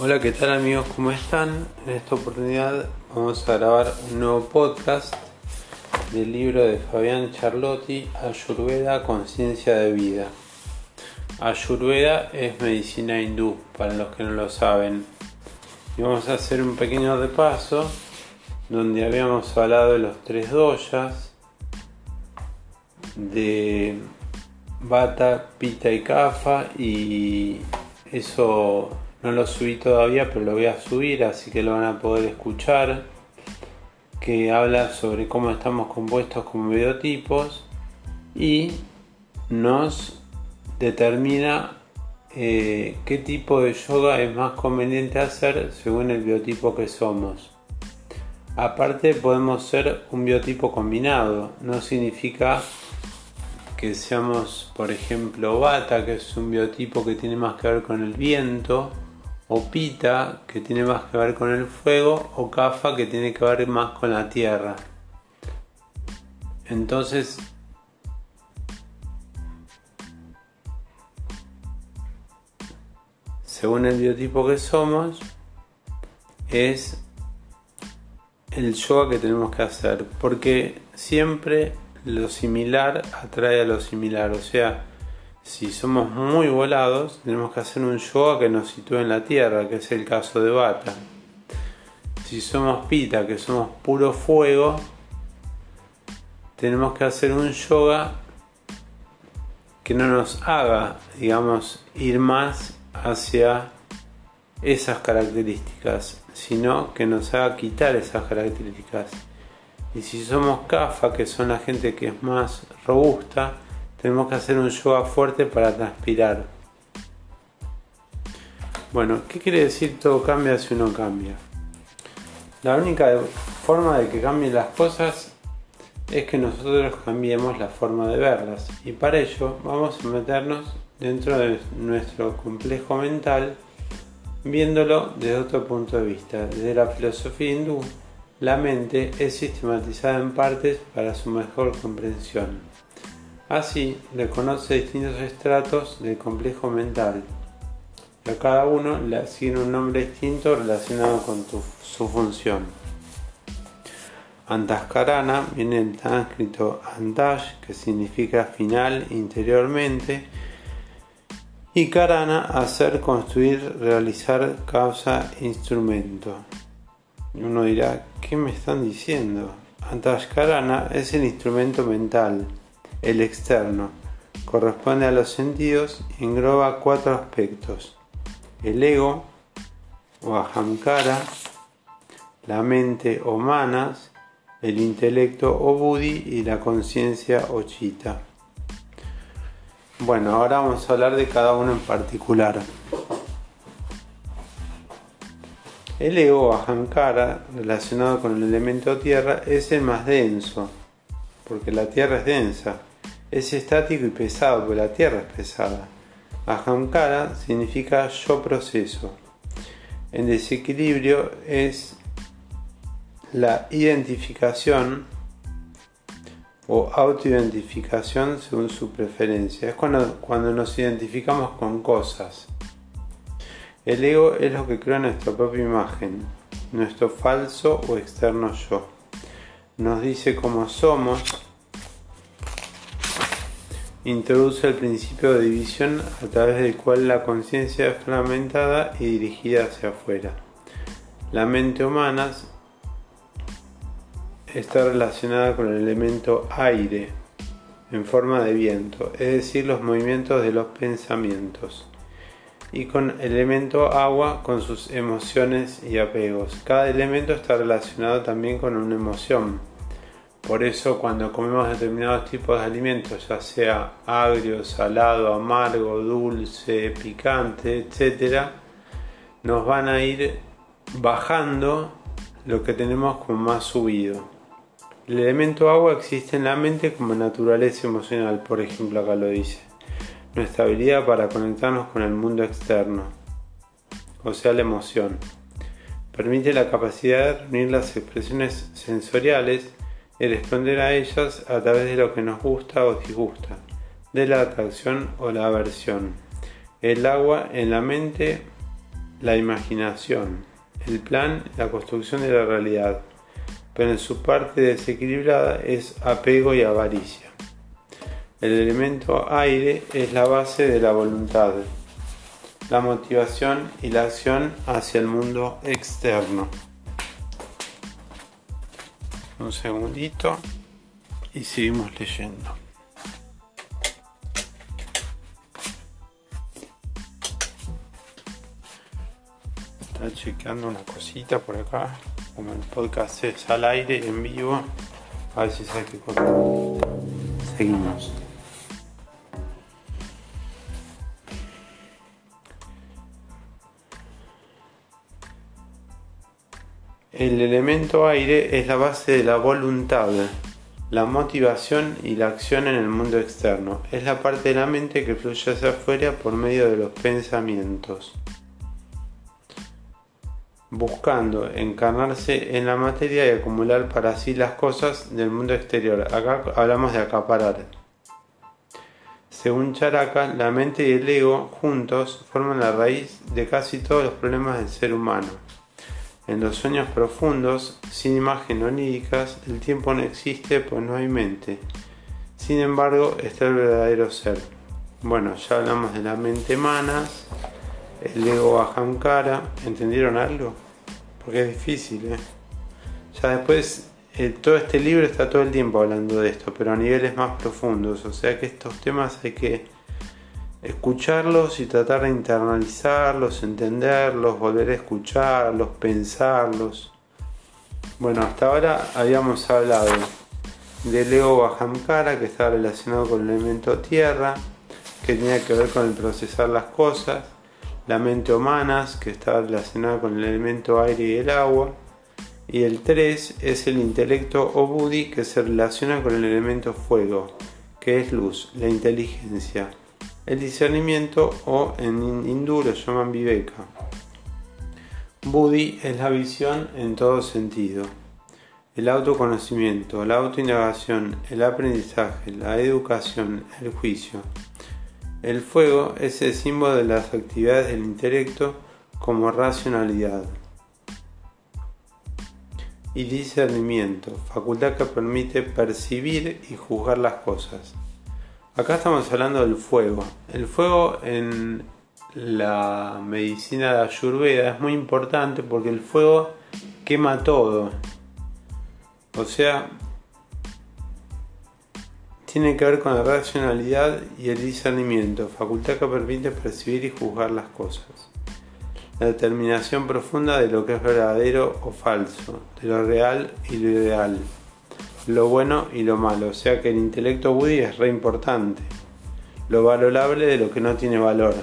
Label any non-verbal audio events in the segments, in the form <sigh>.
Hola, ¿qué tal amigos? ¿Cómo están? En esta oportunidad vamos a grabar un nuevo podcast del libro de Fabián Charlotti, Ayurveda, Conciencia de Vida. Ayurveda es medicina hindú, para los que no lo saben. Y vamos a hacer un pequeño repaso donde habíamos hablado de los tres doyas, de Bata, Pita y Kafa y eso no lo subí todavía pero lo voy a subir así que lo van a poder escuchar que habla sobre cómo estamos compuestos como biotipos y nos determina eh, qué tipo de yoga es más conveniente hacer según el biotipo que somos. Aparte podemos ser un biotipo combinado, no significa que seamos, por ejemplo, bata, que es un biotipo que tiene más que ver con el viento, o pita, que tiene más que ver con el fuego, o kafa, que tiene que ver más con la tierra. Entonces, según el biotipo que somos, es el yoga que tenemos que hacer, porque siempre lo similar atrae a lo similar. O sea, si somos muy volados, tenemos que hacer un yoga que nos sitúe en la tierra, que es el caso de Bata. Si somos pita, que somos puro fuego, tenemos que hacer un yoga que no nos haga, digamos, ir más hacia esas características, sino que nos haga quitar esas características. Y si somos kafa, que son la gente que es más robusta, tenemos que hacer un yoga fuerte para transpirar. Bueno, ¿qué quiere decir todo cambia si uno cambia? La única forma de que cambien las cosas es que nosotros cambiemos la forma de verlas. Y para ello vamos a meternos dentro de nuestro complejo mental viéndolo desde otro punto de vista, desde la filosofía hindú la mente es sistematizada en partes para su mejor comprensión. Así, reconoce distintos estratos del complejo mental. a cada uno le asigna un nombre distinto relacionado con su función. Antaskarana viene del sánscrito antash, que significa final interiormente, y karana, hacer, construir, realizar, causa, instrumento. Uno dirá, ¿qué me están diciendo? Antashkarana es el instrumento mental, el externo. Corresponde a los sentidos y engloba cuatro aspectos. El ego o ahamkara, la mente o manas, el intelecto o buddhi y la conciencia o chita. Bueno, ahora vamos a hablar de cada uno en particular. El ego Ahankara, relacionado con el elemento tierra, es el más denso, porque la tierra es densa. Es estático y pesado, porque la tierra es pesada. Ahankara significa yo proceso. En desequilibrio es la identificación o autoidentificación según su preferencia. Es cuando, cuando nos identificamos con cosas. El ego es lo que crea nuestra propia imagen, nuestro falso o externo yo. Nos dice cómo somos, introduce el principio de división a través del cual la conciencia es fragmentada y dirigida hacia afuera. La mente humana está relacionada con el elemento aire en forma de viento, es decir, los movimientos de los pensamientos y con el elemento agua con sus emociones y apegos. Cada elemento está relacionado también con una emoción. Por eso cuando comemos determinados tipos de alimentos, ya sea agrio, salado, amargo, dulce, picante, etc., nos van a ir bajando lo que tenemos como más subido. El elemento agua existe en la mente como naturaleza emocional, por ejemplo acá lo dice nuestra habilidad para conectarnos con el mundo externo, o sea, la emoción. Permite la capacidad de reunir las expresiones sensoriales y responder a ellas a través de lo que nos gusta o disgusta, de la atracción o la aversión. El agua en la mente la imaginación, el plan, la construcción de la realidad, pero en su parte desequilibrada es apego y avaricia. El elemento aire es la base de la voluntad, la motivación y la acción hacia el mundo externo. Un segundito y seguimos leyendo. Está chequeando una cosita por acá. Como el podcast es al aire en vivo. A ver si sabe qué cosa. Seguimos. El elemento aire es la base de la voluntad, la motivación y la acción en el mundo externo. Es la parte de la mente que fluye hacia afuera por medio de los pensamientos, buscando encarnarse en la materia y acumular para sí las cosas del mundo exterior. Acá hablamos de acaparar. Según Charaka, la mente y el ego juntos forman la raíz de casi todos los problemas del ser humano. En los sueños profundos, sin imagen oníricas, el tiempo no existe pues no hay mente. Sin embargo, está el verdadero ser. Bueno, ya hablamos de la mente manas, el ego ahamkara. ¿Entendieron algo? Porque es difícil, ¿eh? Ya después, eh, todo este libro está todo el tiempo hablando de esto, pero a niveles más profundos. O sea que estos temas hay que escucharlos y tratar de internalizarlos, entenderlos, volver a escucharlos, pensarlos. Bueno, hasta ahora habíamos hablado del ego Bahamkara que está relacionado con el elemento tierra, que tenía que ver con el procesar las cosas, la mente humanas que está relacionada con el elemento aire y el agua, y el 3 es el intelecto o buddhi que se relaciona con el elemento fuego, que es luz, la inteligencia el discernimiento o en hindú lo llaman viveka. Buddhi es la visión en todo sentido. El autoconocimiento, la autoindagación, el aprendizaje, la educación, el juicio. El fuego es el símbolo de las actividades del intelecto como racionalidad. Y discernimiento, facultad que permite percibir y juzgar las cosas. Acá estamos hablando del fuego. El fuego en la medicina de Ayurveda es muy importante porque el fuego quema todo. O sea, tiene que ver con la racionalidad y el discernimiento, facultad que permite percibir y juzgar las cosas. La determinación profunda de lo que es verdadero o falso, de lo real y lo ideal lo bueno y lo malo. O sea que el intelecto Buddy es re importante. Lo valorable de lo que no tiene valor.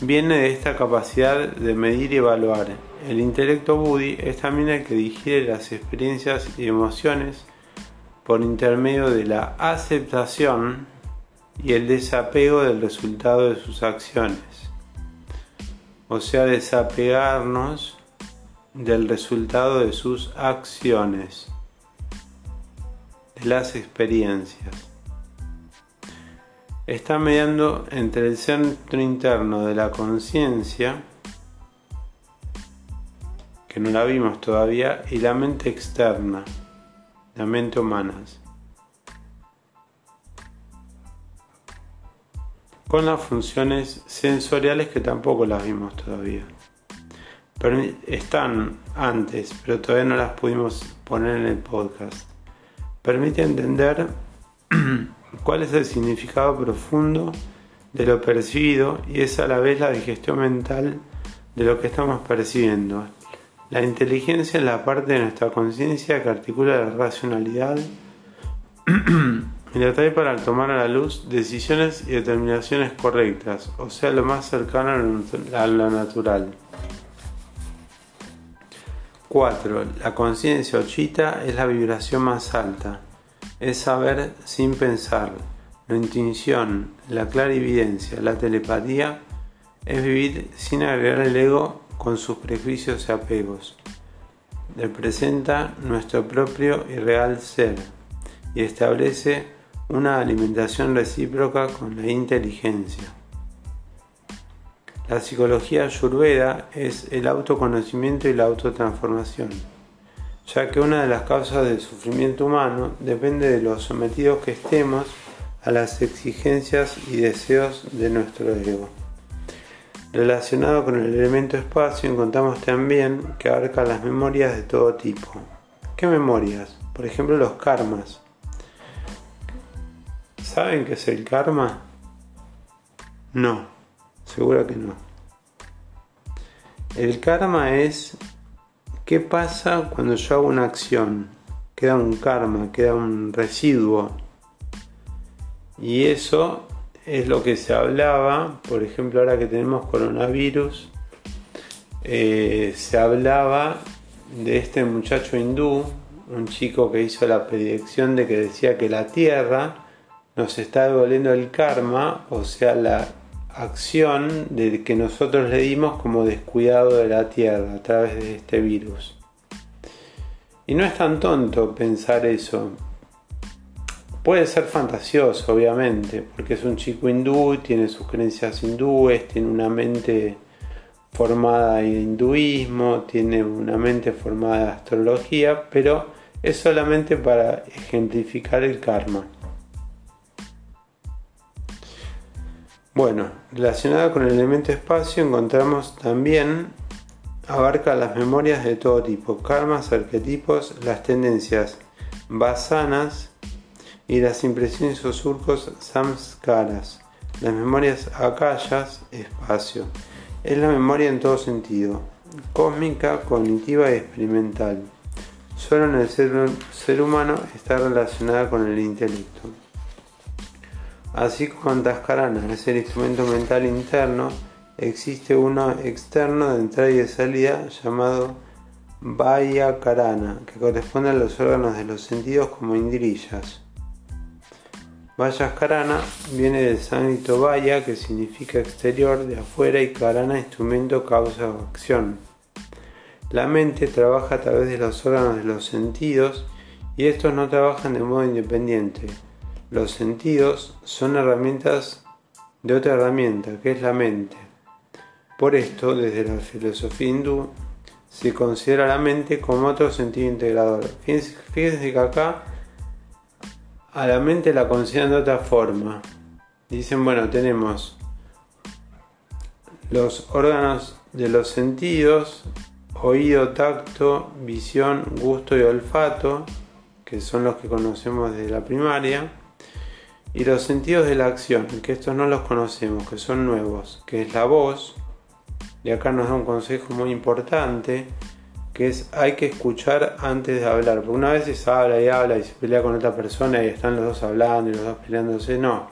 Viene de esta capacidad de medir y evaluar. El intelecto Buddy es también el que digiere las experiencias y emociones por intermedio de la aceptación y el desapego del resultado de sus acciones. O sea, desapegarnos del resultado de sus acciones las experiencias. Está mediando entre el centro interno de la conciencia, que no la vimos todavía, y la mente externa, la mente humana. Con las funciones sensoriales que tampoco las vimos todavía. Están antes, pero todavía no las pudimos poner en el podcast permite entender <clears throat> cuál es el significado profundo de lo percibido y es a la vez la digestión mental de lo que estamos percibiendo. La inteligencia es la parte de nuestra conciencia que articula la racionalidad <clears throat> y la trae para tomar a la luz decisiones y determinaciones correctas, o sea, lo más cercano a lo natural. 4. La conciencia ochita es la vibración más alta. Es saber sin pensar. La intuición, la clarividencia, la telepatía es vivir sin agregar el ego con sus prejuicios y apegos. Representa nuestro propio y real ser y establece una alimentación recíproca con la inteligencia. La psicología ayurveda es el autoconocimiento y la autotransformación, ya que una de las causas del sufrimiento humano depende de lo sometidos que estemos a las exigencias y deseos de nuestro ego. Relacionado con el elemento espacio encontramos también que abarca las memorias de todo tipo. ¿Qué memorias? Por ejemplo los karmas. ¿Saben qué es el karma? No, seguro que no. El karma es qué pasa cuando yo hago una acción. Queda un karma, queda un residuo. Y eso es lo que se hablaba, por ejemplo ahora que tenemos coronavirus, eh, se hablaba de este muchacho hindú, un chico que hizo la predicción de que decía que la Tierra nos está devolviendo el karma, o sea, la acción de que nosotros le dimos como descuidado de la Tierra a través de este virus. Y no es tan tonto pensar eso, Puede ser fantasioso, obviamente, porque es un chico hindú, tiene sus creencias hindúes, tiene una mente formada en hinduismo, tiene una mente formada en astrología, pero es solamente para ejemplificar el karma. Bueno, relacionado con el elemento espacio encontramos también abarca las memorias de todo tipo, karmas, arquetipos, las tendencias basanas, y las impresiones o surcos samskaras. Las memorias akayas, espacio. Es la memoria en todo sentido, cósmica, cognitiva y experimental. Solo en el ser, humano está relacionada con el intelecto. Así como en Taskarana es el instrumento mental interno, existe uno externo de entrada y de salida llamado Vaya Karana, que corresponde a los órganos de los sentidos como indrillas. Vaya Karana viene del sánscrito Vaya, que significa exterior, de afuera, y Karana, instrumento, causa o acción. La mente trabaja a través de los órganos de los sentidos y estos no trabajan de modo independiente. Los sentidos son herramientas de otra herramienta, que es la mente. Por esto, desde la filosofía hindú, se considera la mente como otro sentido integrador. Fíjense, que acá a la mente la consideran de otra forma. Dicen, bueno, tenemos los órganos de los sentidos, oído, tacto, visión, gusto y olfato, que son los que conocemos desde la primaria, y los sentidos de la acción, que estos no los conocemos, que son nuevos, que es la voz, y acá nos da un consejo muy importante, que es hay que escuchar antes de hablar, porque una vez se habla y habla y se pelea con otra persona y están los dos hablando y los dos peleándose, no.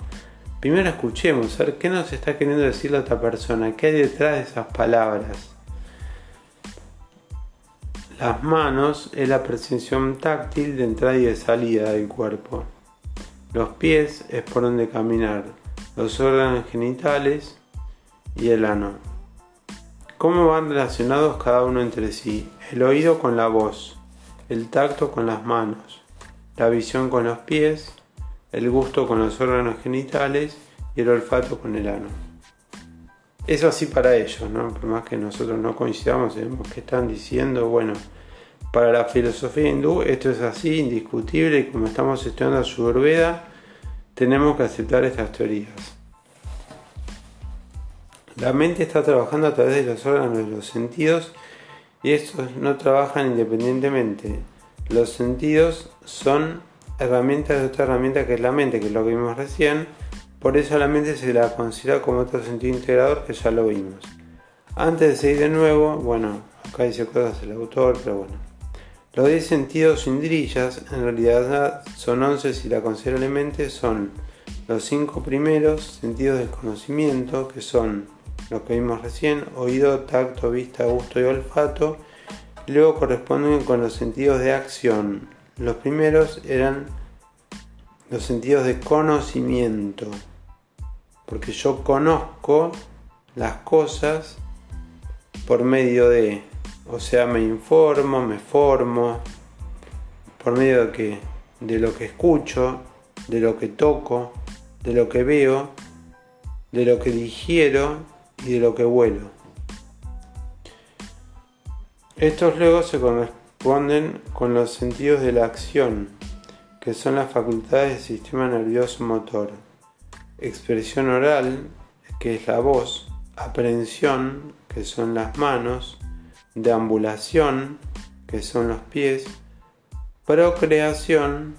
Primero escuchemos, ver qué nos está queriendo decir la otra persona, qué hay detrás de esas palabras. Las manos es la percepción táctil de entrada y de salida del cuerpo. Los pies es por donde caminar. Los órganos genitales y el ano. ¿Cómo van relacionados cada uno entre sí? El oído con la voz, el tacto con las manos, la visión con los pies, el gusto con los órganos genitales y el olfato con el ano. Eso así para ellos, ¿no? Por más que nosotros no coincidamos en que están diciendo, bueno, para la filosofía hindú esto es así, indiscutible, y como estamos estudiando Ayurveda, tenemos que aceptar estas teorías. La mente está trabajando a través de los órganos de los sentidos y estos no trabajan independientemente. Los sentidos son herramientas de otra herramienta que es la mente, que lo vimos recién. Por eso la mente se la considera como otro sentido integrador que ya lo vimos. Antes de seguir de nuevo, bueno, acá dice cosas el autor, pero bueno. Los 10 sentidos indrillas en realidad son 11 si la considera la mente, son los 5 primeros sentidos del conocimiento, que son lo que vimos recién, oído, tacto, vista, gusto y olfato. Luego corresponden con los sentidos de acción. Los primeros eran los sentidos de conocimiento, porque yo conozco las cosas por medio de, o sea, me informo, me formo, por medio de de lo que escucho, de lo que toco, de lo que veo, de lo que digiero y de lo que vuelo. Estos luego se corresponden con los sentidos de la acción, que son las facultades del sistema nervioso motor. Expresión oral, que es la voz, aprehensión, que son las manos, deambulación, que son los pies, procreación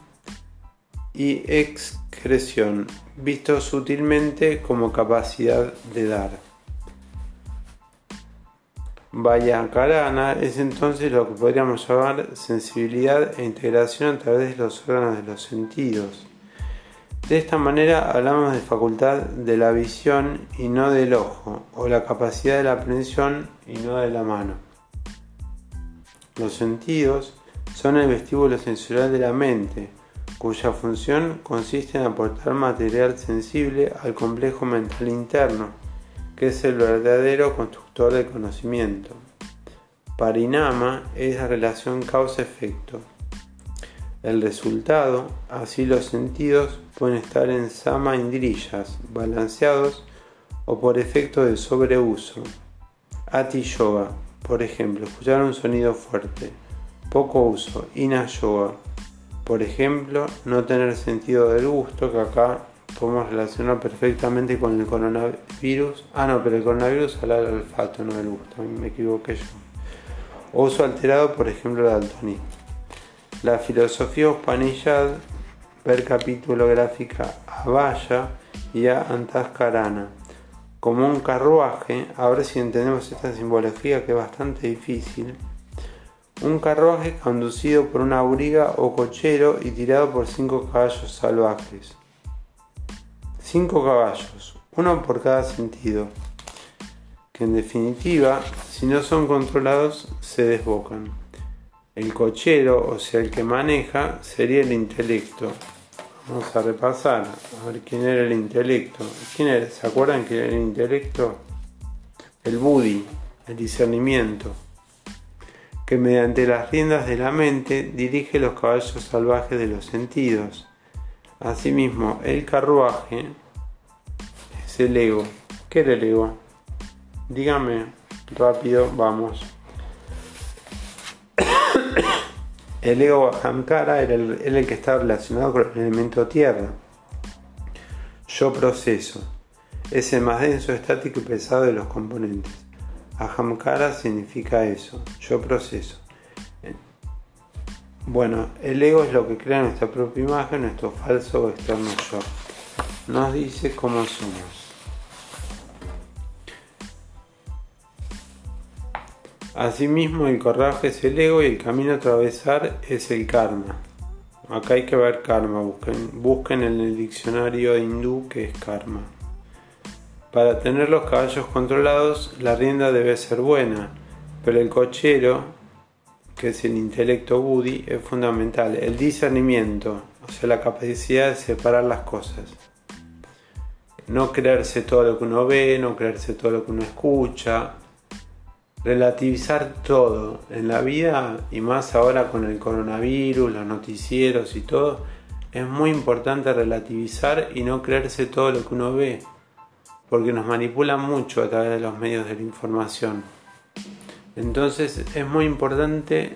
y excreción, visto sutilmente como capacidad de dar. Carana es entonces lo que podríamos llamar sensibilidad e integración a través de los órganos de los sentidos. De esta manera hablamos de facultad de la visión y no del ojo, o la capacidad de la aprehensión y no de la mano. Los sentidos son el vestíbulo sensorial de la mente, cuya función consiste en aportar material sensible al complejo mental interno que es el verdadero constructor del conocimiento. Parinama es la relación causa-efecto. El resultado, así los sentidos, pueden estar en sama indrillas, balanceados o por efecto de sobreuso. Ati Yoga, por ejemplo, escuchar un sonido fuerte. Poco uso. Ina Yoga, por ejemplo, no tener sentido del gusto, que acá podemos relacionar perfectamente con el coronavirus. Ah, no, pero el coronavirus habla del olfato, no del gusto, me equivoqué yo. Uso alterado, por ejemplo, el daltonismo. La filosofía Upanishad, ver capítulo gráfica a Vaya y a Antaskarana. Como un carruaje, a ver si entendemos esta simbología que es bastante difícil. Un carruaje conducido por una auriga o cochero y tirado por cinco caballos salvajes. Cinco caballos, uno por cada sentido, que en definitiva, si no son controlados, se desbocan. El cochero, o sea, el que maneja, sería el intelecto. Vamos a repasar, a ver quién era el intelecto. ¿Quién era? ¿Se acuerdan que el intelecto? El buddhi, el discernimiento, que mediante las riendas de la mente dirige los caballos salvajes de los sentidos Asimismo, el carruaje es el ego. ¿Qué era el ego? Dígame rápido, vamos. El ego Ahamkara era el, el que está relacionado con el elemento tierra. Yo proceso. Es el más denso, estático y pesado de los componentes. Ahamkara significa eso. Yo proceso. Bueno, el ego es lo que crea nuestra propia imagen, nuestro falso o externo yo. Nos dice cómo somos. Asimismo, el coraje es el ego y el camino a atravesar es el karma. Acá hay que ver karma, busquen, busquen en el diccionario hindú que es karma. Para tener los caballos controlados, la rienda debe ser buena, pero el cochero que es el intelecto Buddhi, es fundamental. El discernimiento, o sea, la capacidad de separar las cosas. No creerse todo lo que uno ve, no creerse todo lo que uno escucha. Relativizar todo en la vida y más ahora con el coronavirus, los noticieros y todo. Es muy importante relativizar y no creerse todo lo que uno ve. Porque nos manipulan mucho a través de los medios de la información. Entonces es muy importante,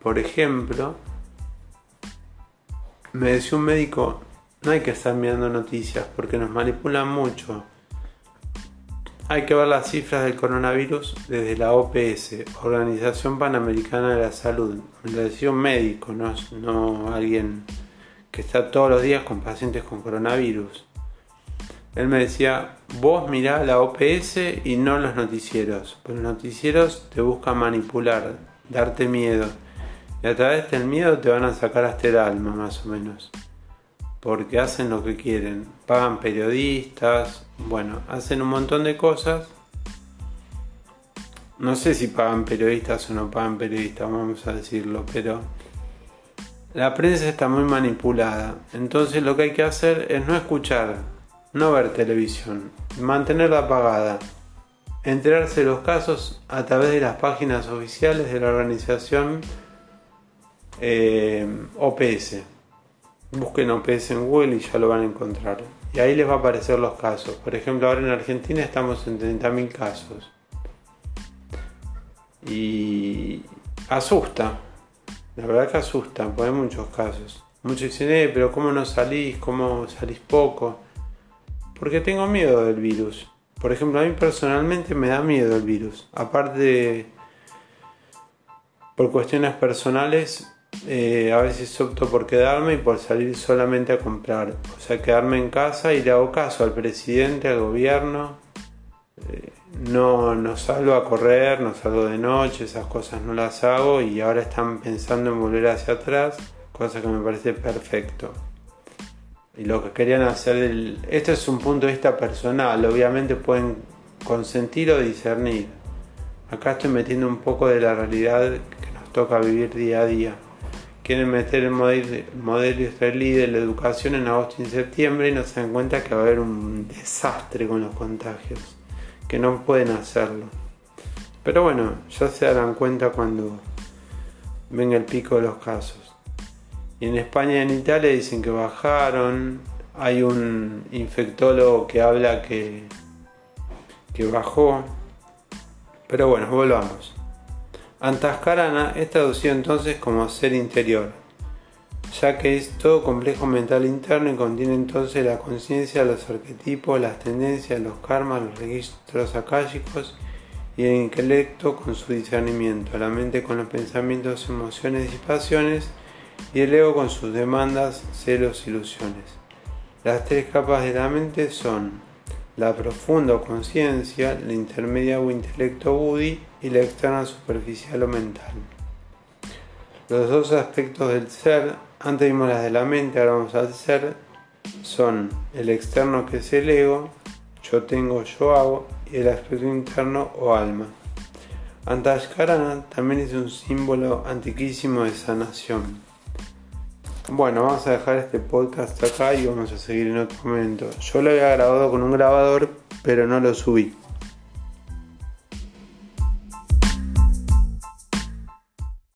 por ejemplo, me decía un médico, no hay que estar mirando noticias porque nos manipulan mucho. Hay que ver las cifras del coronavirus desde la OPS, Organización Panamericana de la Salud. Un médico, no, no alguien que está todos los días con pacientes con coronavirus. Él me decía, vos mirá la OPS y no los noticieros. Pues los noticieros te buscan manipular, darte miedo. Y a través del miedo te van a sacar hasta el alma, más o menos. Porque hacen lo que quieren. Pagan periodistas, bueno, hacen un montón de cosas. No sé si pagan periodistas o no pagan periodistas, vamos a decirlo, pero la prensa está muy manipulada. Entonces lo que hay que hacer es no escuchar no ver televisión, mantenerla apagada, enterarse de los casos a través de las páginas oficiales de la organización eh, OPS. Busquen OPS en Google y ya lo van a encontrar. Y ahí les va a aparecer los casos. Por ejemplo, ahora en Argentina estamos en 30.000 casos. Y asusta. La verdad que asusta, porque hay muchos casos. Muchos dicen, eh, pero ¿cómo no salís? ¿Cómo salís poco? Porque tengo miedo del virus. Por ejemplo, a mí personalmente me da miedo el virus. Aparte, por cuestiones personales, eh, a veces opto por quedarme y por salir solamente a comprar. O sea, quedarme en casa y le hago caso al presidente, al gobierno. Eh, no, no salgo a correr, no salgo de noche, esas cosas no las hago y ahora están pensando en volver hacia atrás, cosa que me parece perfecto. Y lo que querían hacer, el, este es un punto de vista personal, obviamente pueden consentir o discernir. Acá estoy metiendo un poco de la realidad que nos toca vivir día a día quieren meter el modelo, israelí de la educación en agosto y en septiembre y no se dan cuenta que va a haber un desastre con los contagios, que no pueden hacerlo. Pero bueno, ya se darán cuenta cuando venga el pico de los casos. Y en España y en Italia dicen que bajaron. Hay un infectólogo que habla que, que bajó. Pero bueno, volvamos. Antascarana es traducido entonces como ser interior, ya que es todo complejo mental interno y contiene entonces la conciencia, los arquetipos, las tendencias, los karmas, los registros akáshicos y el intelecto con su discernimiento, la mente con los pensamientos, emociones y pasiones y el ego con sus demandas, celos, ilusiones. Las tres capas de la mente son la profunda conciencia, la intermedia o intelecto budi y la externa superficial o mental. Los dos aspectos del ser, antes vimos las de la mente, ahora vamos al ser, son el externo que es el ego, yo tengo, yo hago, y el aspecto interno o alma. Antashkarana también es un símbolo antiquísimo de sanación. Bueno, vamos a dejar este podcast acá y vamos a seguir en otro momento. Yo lo había grabado con un grabador, pero no lo subí.